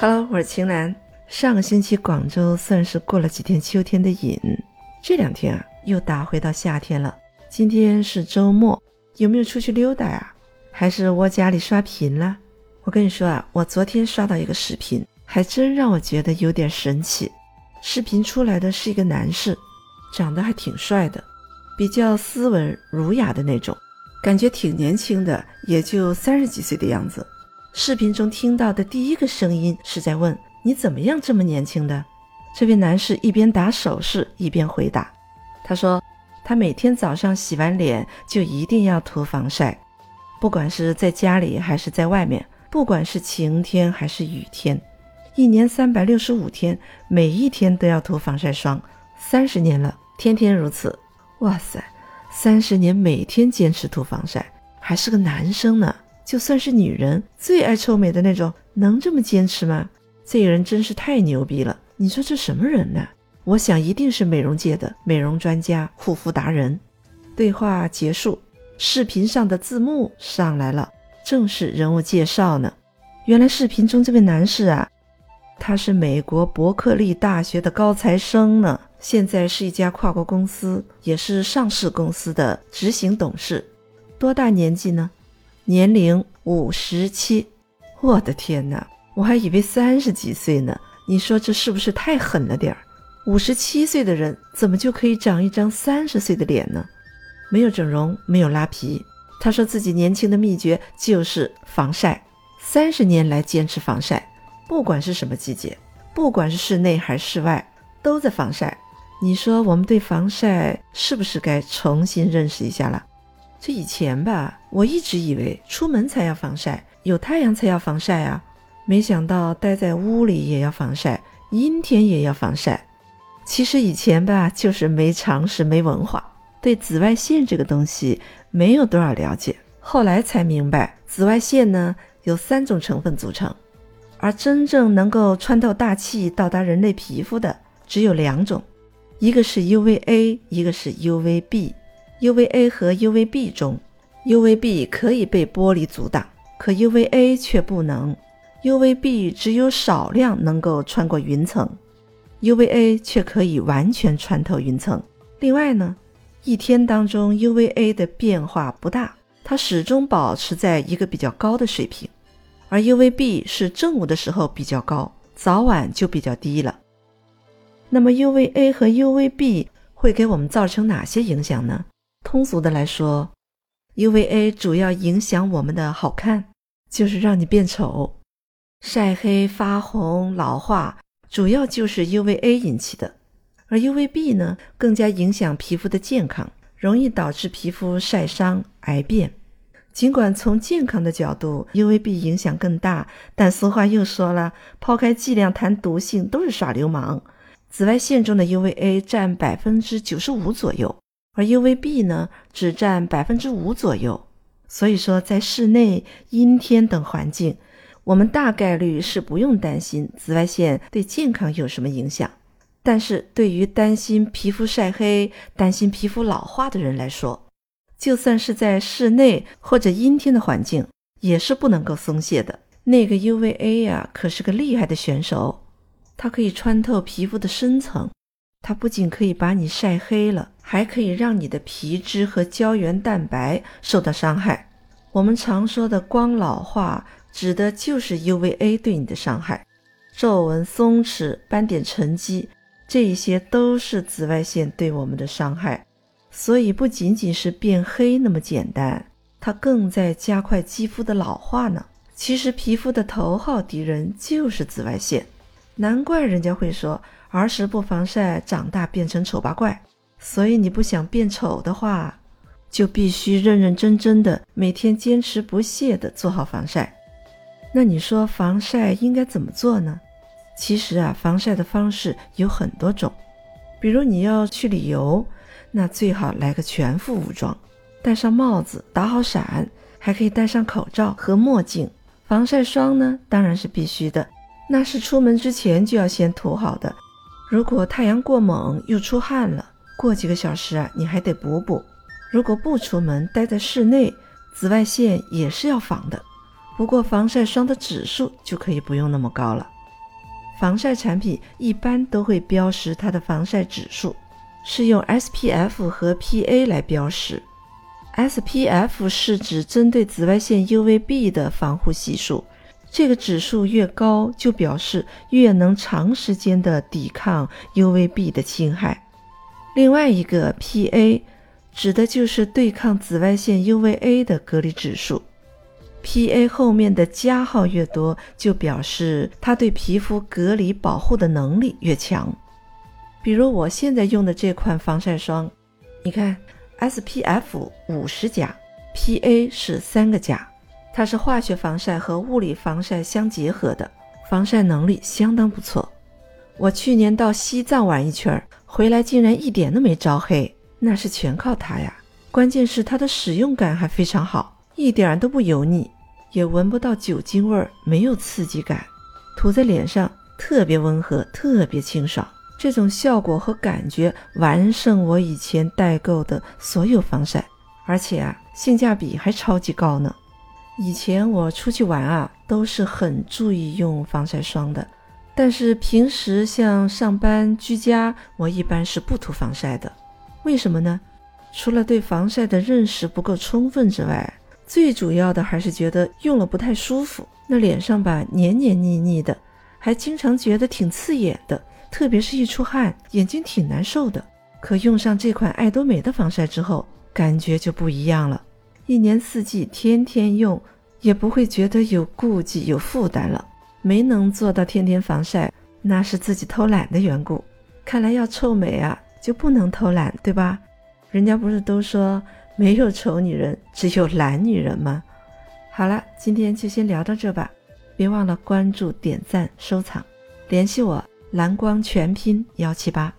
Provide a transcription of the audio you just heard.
Hello，我是晴岚。上个星期广州算是过了几天秋天的瘾，这两天啊又打回到夏天了。今天是周末，有没有出去溜达啊？还是窝家里刷屏了？我跟你说啊，我昨天刷到一个视频，还真让我觉得有点神奇。视频出来的是一个男士，长得还挺帅的，比较斯文儒雅的那种，感觉挺年轻的，也就三十几岁的样子。视频中听到的第一个声音是在问。你怎么样这么年轻的？这位男士一边打手势一边回答。他说：“他每天早上洗完脸就一定要涂防晒，不管是在家里还是在外面，不管是晴天还是雨天，一年三百六十五天，每一天都要涂防晒霜。三十年了，天天如此。哇塞，三十年每天坚持涂防晒，还是个男生呢。就算是女人最爱臭美的那种，能这么坚持吗？”这个人真是太牛逼了！你说这什么人呢？我想一定是美容界的美容专家、护肤达人。对话结束，视频上的字幕上来了，正是人物介绍呢。原来视频中这位男士啊，他是美国伯克利大学的高材生呢，现在是一家跨国公司，也是上市公司的执行董事。多大年纪呢？年龄五十七。我的天哪！我还以为三十几岁呢，你说这是不是太狠了点儿？五十七岁的人怎么就可以长一张三十岁的脸呢？没有整容，没有拉皮。他说自己年轻的秘诀就是防晒，三十年来坚持防晒，不管是什么季节，不管是室内还是室外，都在防晒。你说我们对防晒是不是该重新认识一下了？这以前吧，我一直以为出门才要防晒，有太阳才要防晒啊。没想到待在屋里也要防晒，阴天也要防晒。其实以前吧，就是没常识、没文化，对紫外线这个东西没有多少了解。后来才明白，紫外线呢有三种成分组成，而真正能够穿透大气到达人类皮肤的只有两种，一个是 UVA，一个是 UVB。UVA 和 UVB 中，UVB 可以被玻璃阻挡，可 UVA 却不能。UVB 只有少量能够穿过云层，UVA 却可以完全穿透云层。另外呢，一天当中 UVA 的变化不大，它始终保持在一个比较高的水平，而 UVB 是正午的时候比较高，早晚就比较低了。那么 UVA 和 UVB 会给我们造成哪些影响呢？通俗的来说，UVA 主要影响我们的好看，就是让你变丑。晒黑、发红、老化，主要就是 UVA 引起的，而 UVB 呢，更加影响皮肤的健康，容易导致皮肤晒伤、癌变。尽管从健康的角度，UVB 影响更大，但俗话又说了，抛开剂量谈毒性都是耍流氓。紫外线中的 UVA 占百分之九十五左右，而 UVB 呢，只占百分之五左右。所以说，在室内、阴天等环境。我们大概率是不用担心紫外线对健康有什么影响，但是对于担心皮肤晒黑、担心皮肤老化的人来说，就算是在室内或者阴天的环境，也是不能够松懈的。那个 UVA 呀，可是个厉害的选手，它可以穿透皮肤的深层，它不仅可以把你晒黑了，还可以让你的皮脂和胶原蛋白受到伤害。我们常说的光老化。指的就是 UVA 对你的伤害，皱纹、松弛、斑点沉积，这些都是紫外线对我们的伤害。所以不仅仅是变黑那么简单，它更在加快肌肤的老化呢。其实皮肤的头号敌人就是紫外线，难怪人家会说儿时不防晒，长大变成丑八怪。所以你不想变丑的话，就必须认认真真的每天坚持不懈的做好防晒。那你说防晒应该怎么做呢？其实啊，防晒的方式有很多种。比如你要去旅游，那最好来个全副武装，戴上帽子，打好伞，还可以戴上口罩和墨镜。防晒霜呢，当然是必须的，那是出门之前就要先涂好的。如果太阳过猛又出汗了，过几个小时啊，你还得补补。如果不出门，待在室内，紫外线也是要防的。不过防晒霜的指数就可以不用那么高了。防晒产品一般都会标识它的防晒指数，是用 SPF 和 PA 来标识。SPF 是指针对紫外线 UVB 的防护系数，这个指数越高，就表示越能长时间的抵抗 UVB 的侵害。另外一个 PA 指的就是对抗紫外线 UVA 的隔离指数。PA 后面的加号越多，就表示它对皮肤隔离保护的能力越强。比如我现在用的这款防晒霜，你看 SPF 五十加，PA 是三个加，它是化学防晒和物理防晒相结合的，防晒能力相当不错。我去年到西藏玩一圈儿，回来竟然一点都没招黑，那是全靠它呀。关键是它的使用感还非常好。一点都不油腻，也闻不到酒精味儿，没有刺激感，涂在脸上特别温和，特别清爽。这种效果和感觉完胜我以前代购的所有防晒，而且啊，性价比还超级高呢。以前我出去玩啊，都是很注意用防晒霜的，但是平时像上班、居家，我一般是不涂防晒的。为什么呢？除了对防晒的认识不够充分之外，最主要的还是觉得用了不太舒服，那脸上吧黏黏腻腻的，还经常觉得挺刺眼的，特别是一出汗，眼睛挺难受的。可用上这款爱多美的防晒之后，感觉就不一样了，一年四季天天用，也不会觉得有顾忌有负担了。没能做到天天防晒，那是自己偷懒的缘故。看来要臭美啊，就不能偷懒，对吧？人家不是都说？没有丑女人，只有懒女人吗？好了，今天就先聊到这吧，别忘了关注、点赞、收藏，联系我蓝光全拼幺七八。